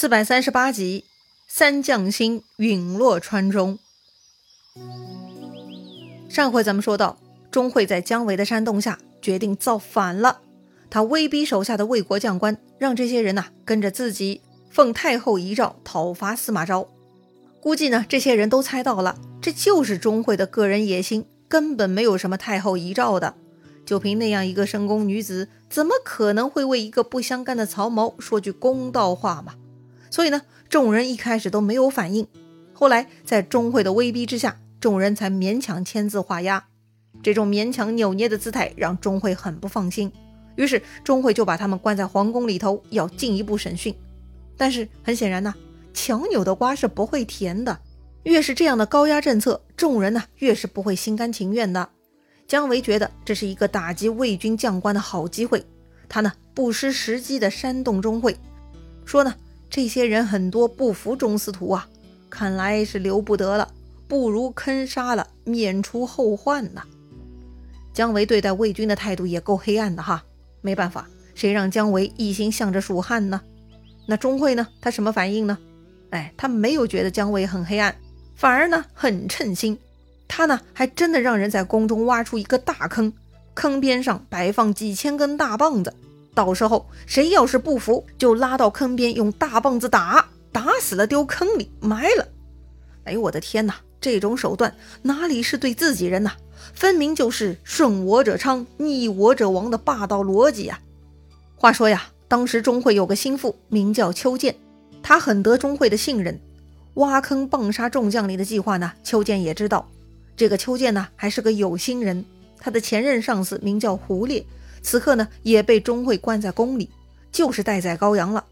四百三十八集，三将星陨落川中。上回咱们说到，钟会在姜维的煽动下决定造反了。他威逼手下的魏国将官，让这些人呐跟着自己奉太后遗诏讨伐司马昭。估计呢，这些人都猜到了，这就是钟会的个人野心，根本没有什么太后遗诏的。就凭那样一个深宫女子，怎么可能会为一个不相干的曹髦说句公道话嘛？所以呢，众人一开始都没有反应。后来在钟会的威逼之下，众人才勉强签字画押。这种勉强扭捏的姿态让钟会很不放心，于是钟会就把他们关在皇宫里头，要进一步审讯。但是很显然呢。强扭的瓜是不会甜的，越是这样的高压政策，众人呢越是不会心甘情愿的。姜维觉得这是一个打击魏军将官的好机会，他呢不失时机的煽动钟会，说呢这些人很多不服中司徒啊，看来是留不得了，不如坑杀了，免除后患呐。姜维对待魏军的态度也够黑暗的哈，没办法，谁让姜维一心向着蜀汉呢？那钟会呢，他什么反应呢？哎，他没有觉得姜维很黑暗，反而呢很称心。他呢还真的让人在宫中挖出一个大坑，坑边上摆放几千根大棒子，到时候谁要是不服，就拉到坑边用大棒子打，打死了丢坑里埋了。哎呦我的天哪，这种手段哪里是对自己人呐，分明就是顺我者昌，逆我者亡的霸道逻辑呀！话说呀，当时钟会有个心腹，名叫邱建。他很得钟会的信任，挖坑棒杀众将领的计划呢，邱建也知道。这个邱建呢，还是个有心人。他的前任上司名叫胡烈，此刻呢也被钟会关在宫里，就是待宰羔羊了。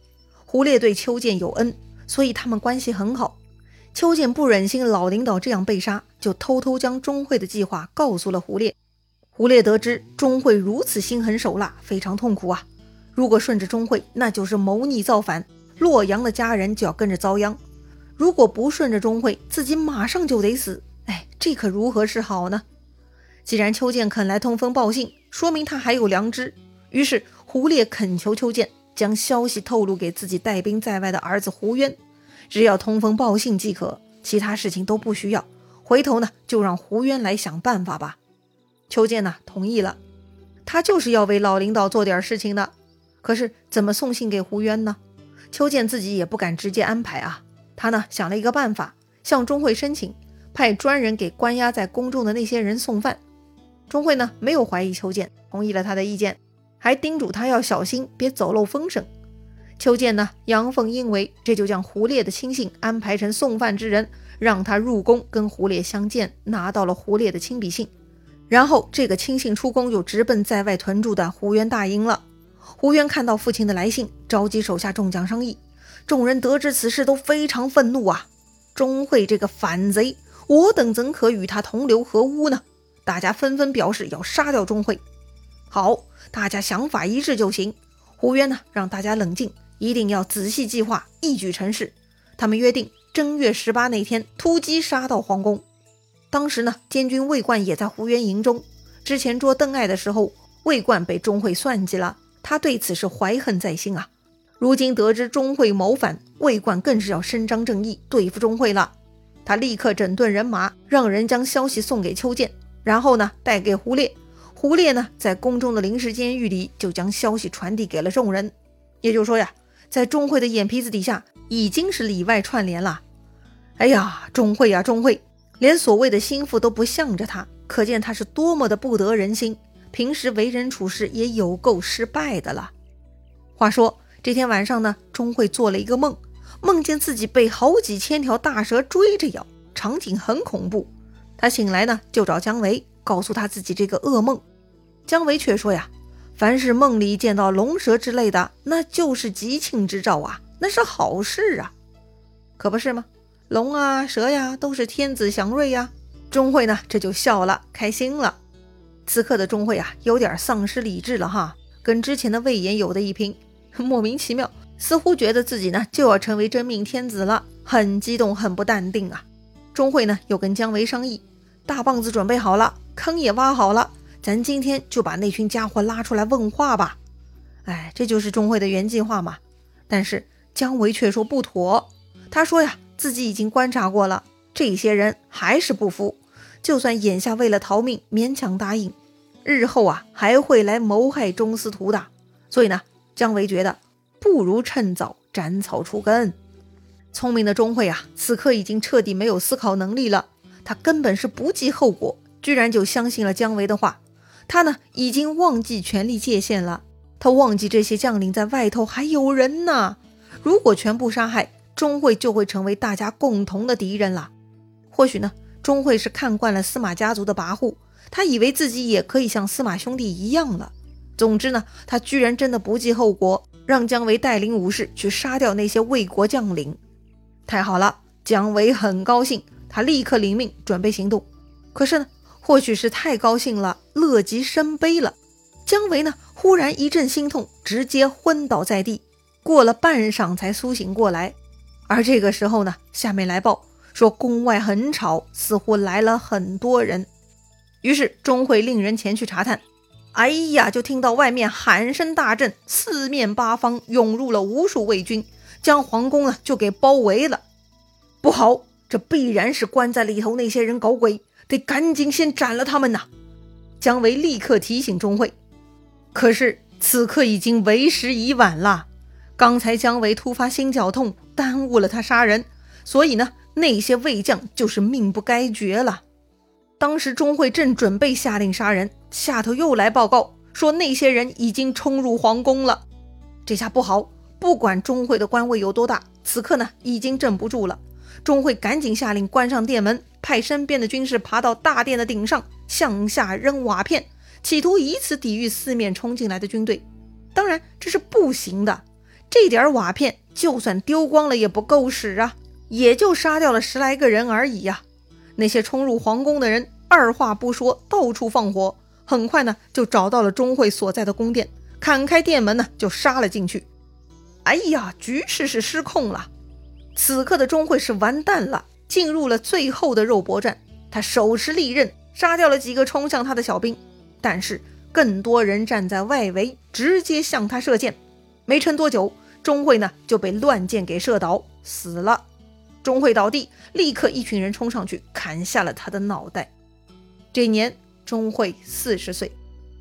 胡烈对邱建有恩，所以他们关系很好。邱建不忍心老领导这样被杀，就偷偷将钟会的计划告诉了胡烈。胡烈得知钟会如此心狠手辣，非常痛苦啊。如果顺着钟会，那就是谋逆造反。洛阳的家人就要跟着遭殃，如果不顺着钟会，自己马上就得死。哎，这可如何是好呢？既然邱建肯来通风报信，说明他还有良知。于是胡烈恳求邱建将消息透露给自己带兵在外的儿子胡渊，只要通风报信即可，其他事情都不需要。回头呢，就让胡渊来想办法吧。邱建呢，同意了。他就是要为老领导做点事情的。可是怎么送信给胡渊呢？邱建自己也不敢直接安排啊，他呢想了一个办法，向钟会申请派专人给关押在宫中的那些人送饭。钟会呢没有怀疑邱建，同意了他的意见，还叮嘱他要小心，别走漏风声。邱建呢阳奉阴违，这就将胡烈的亲信安排成送饭之人，让他入宫跟胡烈相见，拿到了胡烈的亲笔信。然后这个亲信出宫，就直奔在外屯驻的胡元大营了。胡渊看到父亲的来信，召集手下众将商议。众人得知此事，都非常愤怒啊！钟会这个反贼，我等怎可与他同流合污呢？大家纷纷表示要杀掉钟会。好，大家想法一致就行。胡渊呢，让大家冷静，一定要仔细计划，一举成事。他们约定正月十八那天突击杀到皇宫。当时呢，监军魏冠也在胡渊营中。之前捉邓艾的时候，魏冠被钟会算计了。他对此是怀恨在心啊！如今得知钟会谋反，魏冠更是要伸张正义，对付钟会了。他立刻整顿人马，让人将消息送给邱建，然后呢带给胡烈。胡烈呢在宫中的临时监狱里，就将消息传递给了众人。也就是说呀，在钟会的眼皮子底下，已经是里外串联了。哎呀，钟会呀，钟会，连所谓的心腹都不向着他，可见他是多么的不得人心。平时为人处事也有够失败的了。话说这天晚上呢，钟会做了一个梦，梦见自己被好几千条大蛇追着咬，场景很恐怖。他醒来呢，就找姜维，告诉他自己这个噩梦。姜维却说呀：“凡是梦里见到龙蛇之类的，那就是吉庆之兆啊，那是好事啊，可不是吗？龙啊，蛇呀，都是天子祥瑞呀。”钟会呢，这就笑了，开心了。此刻的钟会啊，有点丧失理智了哈，跟之前的魏延有的一拼，莫名其妙，似乎觉得自己呢就要成为真命天子了，很激动，很不淡定啊。钟会呢又跟姜维商议，大棒子准备好了，坑也挖好了，咱今天就把那群家伙拉出来问话吧。哎，这就是钟会的原计划嘛。但是姜维却说不妥。他说呀，自己已经观察过了，这些人还是不服，就算眼下为了逃命勉强答应，日后啊还会来谋害钟司徒的。所以呢，姜维觉得不如趁早斩草除根。聪明的钟会啊，此刻已经彻底没有思考能力了，他根本是不计后果，居然就相信了姜维的话。他呢，已经忘记权力界限了，他忘记这些将领在外头还有人呢。如果全部杀害，钟会就会成为大家共同的敌人了。或许呢，钟会是看惯了司马家族的跋扈，他以为自己也可以像司马兄弟一样了。总之呢，他居然真的不计后果，让姜维带领武士去杀掉那些魏国将领。太好了，姜维很高兴，他立刻领命准备行动。可是呢，或许是太高兴了，乐极生悲了，姜维呢忽然一阵心痛，直接昏倒在地，过了半晌才苏醒过来。而这个时候呢，下面来报说宫外很吵，似乎来了很多人。于是钟会令人前去查探。哎呀，就听到外面喊声大震，四面八方涌入了无数魏军，将皇宫呢就给包围了。不好，这必然是关在里头那些人搞鬼，得赶紧先斩了他们呐！姜维立刻提醒钟会，可是此刻已经为时已晚了。刚才姜维突发心绞痛。耽误了他杀人，所以呢，那些魏将就是命不该绝了。当时钟会正准备下令杀人，下头又来报告说那些人已经冲入皇宫了。这下不好，不管钟会的官位有多大，此刻呢已经镇不住了。钟会赶紧下令关上殿门，派身边的军士爬到大殿的顶上，向下扔瓦片，企图以此抵御四面冲进来的军队。当然这是不行的，这点瓦片。就算丢光了也不够使啊，也就杀掉了十来个人而已呀。那些冲入皇宫的人二话不说，到处放火，很快呢就找到了钟会所在的宫殿，砍开殿门呢就杀了进去。哎呀，局势是失控了。此刻的钟会是完蛋了，进入了最后的肉搏战。他手持利刃，杀掉了几个冲向他的小兵，但是更多人站在外围，直接向他射箭。没撑多久。钟会呢就被乱箭给射倒，死了。钟会倒地，立刻一群人冲上去砍下了他的脑袋。这年钟会四十岁，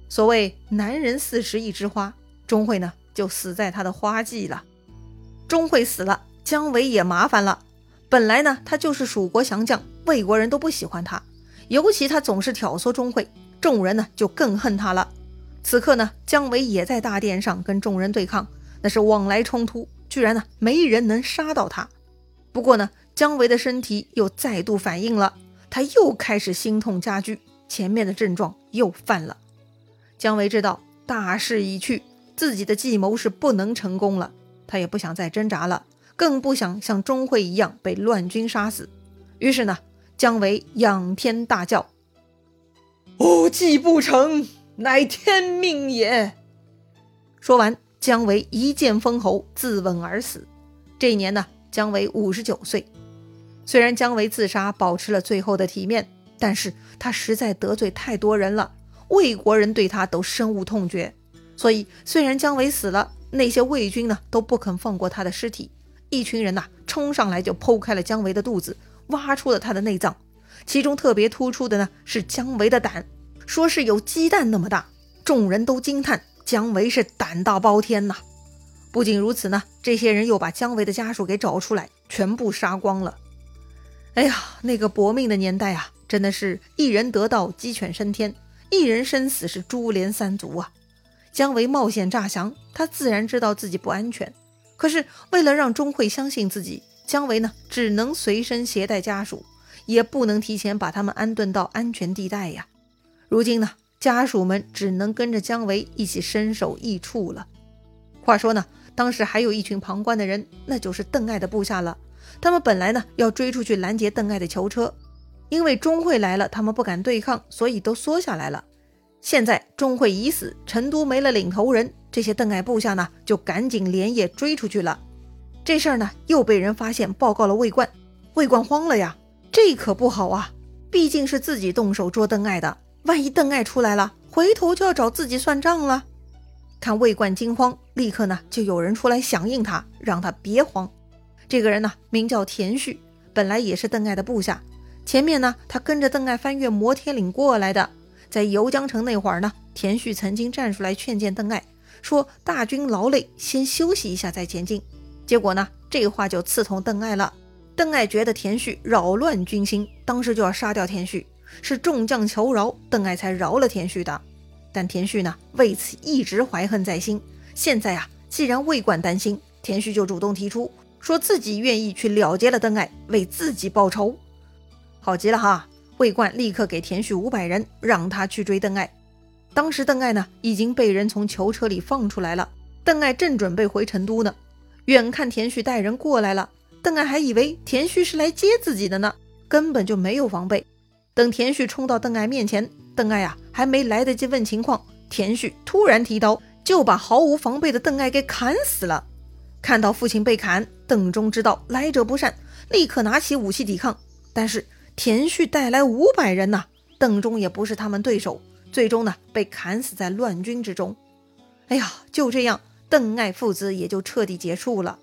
所谓男人四十一枝花，钟会呢就死在他的花季了。钟会死了，姜维也麻烦了。本来呢他就是蜀国降将，魏国人都不喜欢他，尤其他总是挑唆钟会，众人呢就更恨他了。此刻呢姜维也在大殿上跟众人对抗。那是往来冲突，居然呢没人能杀到他。不过呢，姜维的身体又再度反应了，他又开始心痛加剧，前面的症状又犯了。姜维知道大势已去，自己的计谋是不能成功了，他也不想再挣扎了，更不想像钟会一样被乱军杀死。于是呢，姜维仰天大叫：“吾计不成，乃天命也！”说完。姜维一剑封喉，自刎而死。这一年呢，姜维五十九岁。虽然姜维自杀保持了最后的体面，但是他实在得罪太多人了，魏国人对他都深恶痛绝。所以，虽然姜维死了，那些魏军呢都不肯放过他的尸体。一群人呐冲上来就剖开了姜维的肚子，挖出了他的内脏。其中特别突出的呢是姜维的胆，说是有鸡蛋那么大。众人都惊叹。姜维是胆大包天呐！不仅如此呢，这些人又把姜维的家属给找出来，全部杀光了。哎呀，那个搏命的年代啊，真的是一人得道鸡犬升天，一人生死是株连三族啊！姜维冒险诈降，他自然知道自己不安全，可是为了让钟会相信自己，姜维呢只能随身携带家属，也不能提前把他们安顿到安全地带呀。如今呢？家属们只能跟着姜维一起身首异处了。话说呢，当时还有一群旁观的人，那就是邓艾的部下了。他们本来呢要追出去拦截邓艾的囚车，因为钟会来了，他们不敢对抗，所以都缩下来了。现在钟会已死，成都没了领头人，这些邓艾部下呢就赶紧连夜追出去了。这事儿呢又被人发现，报告了魏冠。魏冠慌了呀，这可不好啊，毕竟是自己动手捉邓艾的。万一邓艾出来了，回头就要找自己算账了。看魏冠惊慌，立刻呢就有人出来响应他，让他别慌。这个人呢名叫田旭，本来也是邓艾的部下。前面呢他跟着邓艾翻越摩天岭过来的，在游江城那会儿呢，田旭曾经站出来劝谏邓艾，说大军劳累，先休息一下再前进。结果呢这话就刺痛邓艾了。邓艾觉得田旭扰乱军心，当时就要杀掉田旭，是众将求饶，邓艾才饶了田旭的。但田旭呢，为此一直怀恨在心。现在啊，既然魏冠担心，田旭就主动提出，说自己愿意去了结了邓艾，为自己报仇。好极了哈！魏冠立刻给田旭五百人，让他去追邓艾。当时邓艾呢，已经被人从囚车里放出来了。邓艾正准备回成都呢，远看田旭带人过来了，邓艾还以为田旭是来接自己的呢，根本就没有防备。等田旭冲到邓艾面前。邓艾啊，还没来得及问情况，田旭突然提刀，就把毫无防备的邓艾给砍死了。看到父亲被砍，邓忠知道来者不善，立刻拿起武器抵抗。但是田旭带来五百人呐，邓忠也不是他们对手，最终呢被砍死在乱军之中。哎呀，就这样，邓艾父子也就彻底结束了。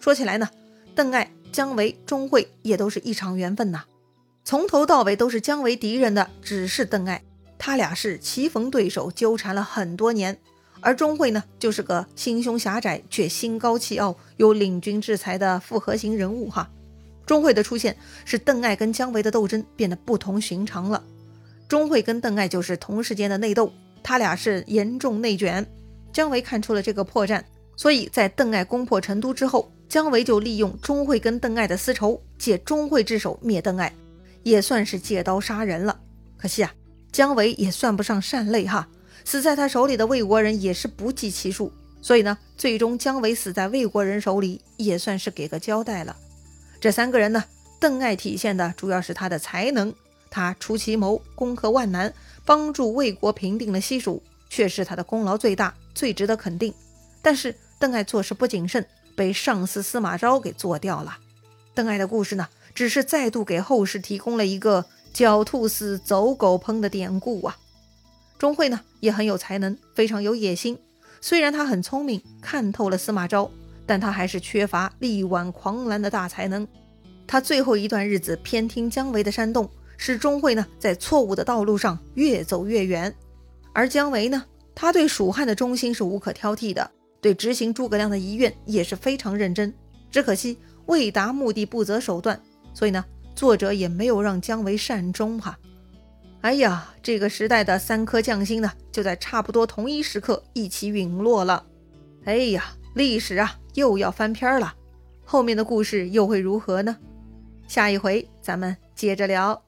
说起来呢，邓艾、姜维、钟会也都是一场缘分呐。从头到尾都是姜维敌人的，只是邓艾，他俩是棋逢对手，纠缠了很多年。而钟会呢，就是个心胸狭窄却心高气傲、有领军之才的复合型人物哈。钟会的出现，使邓艾跟姜维的斗争变得不同寻常了。钟会跟邓艾就是同时间的内斗，他俩是严重内卷。姜维看出了这个破绽，所以在邓艾攻破成都之后，姜维就利用钟会跟邓艾的私仇，借钟会之手灭邓艾。也算是借刀杀人了，可惜啊，姜维也算不上善类哈，死在他手里的魏国人也是不计其数，所以呢，最终姜维死在魏国人手里也算是给个交代了。这三个人呢，邓艾体现的主要是他的才能，他出奇谋，攻克万难，帮助魏国平定了西蜀，确实他的功劳最大，最值得肯定。但是邓艾做事不谨慎，被上司司马昭给做掉了。邓艾的故事呢？只是再度给后世提供了一个“狡兔死，走狗烹”的典故啊。钟会呢也很有才能，非常有野心。虽然他很聪明，看透了司马昭，但他还是缺乏力挽狂澜的大才能。他最后一段日子偏听姜维的煽动，使钟会呢在错误的道路上越走越远。而姜维呢，他对蜀汉的忠心是无可挑剔的，对执行诸葛亮的遗愿也是非常认真。只可惜为达目的不择手段。所以呢，作者也没有让姜维善终哈。哎呀，这个时代的三颗将星呢，就在差不多同一时刻一起陨落了。哎呀，历史啊，又要翻篇了。后面的故事又会如何呢？下一回咱们接着聊。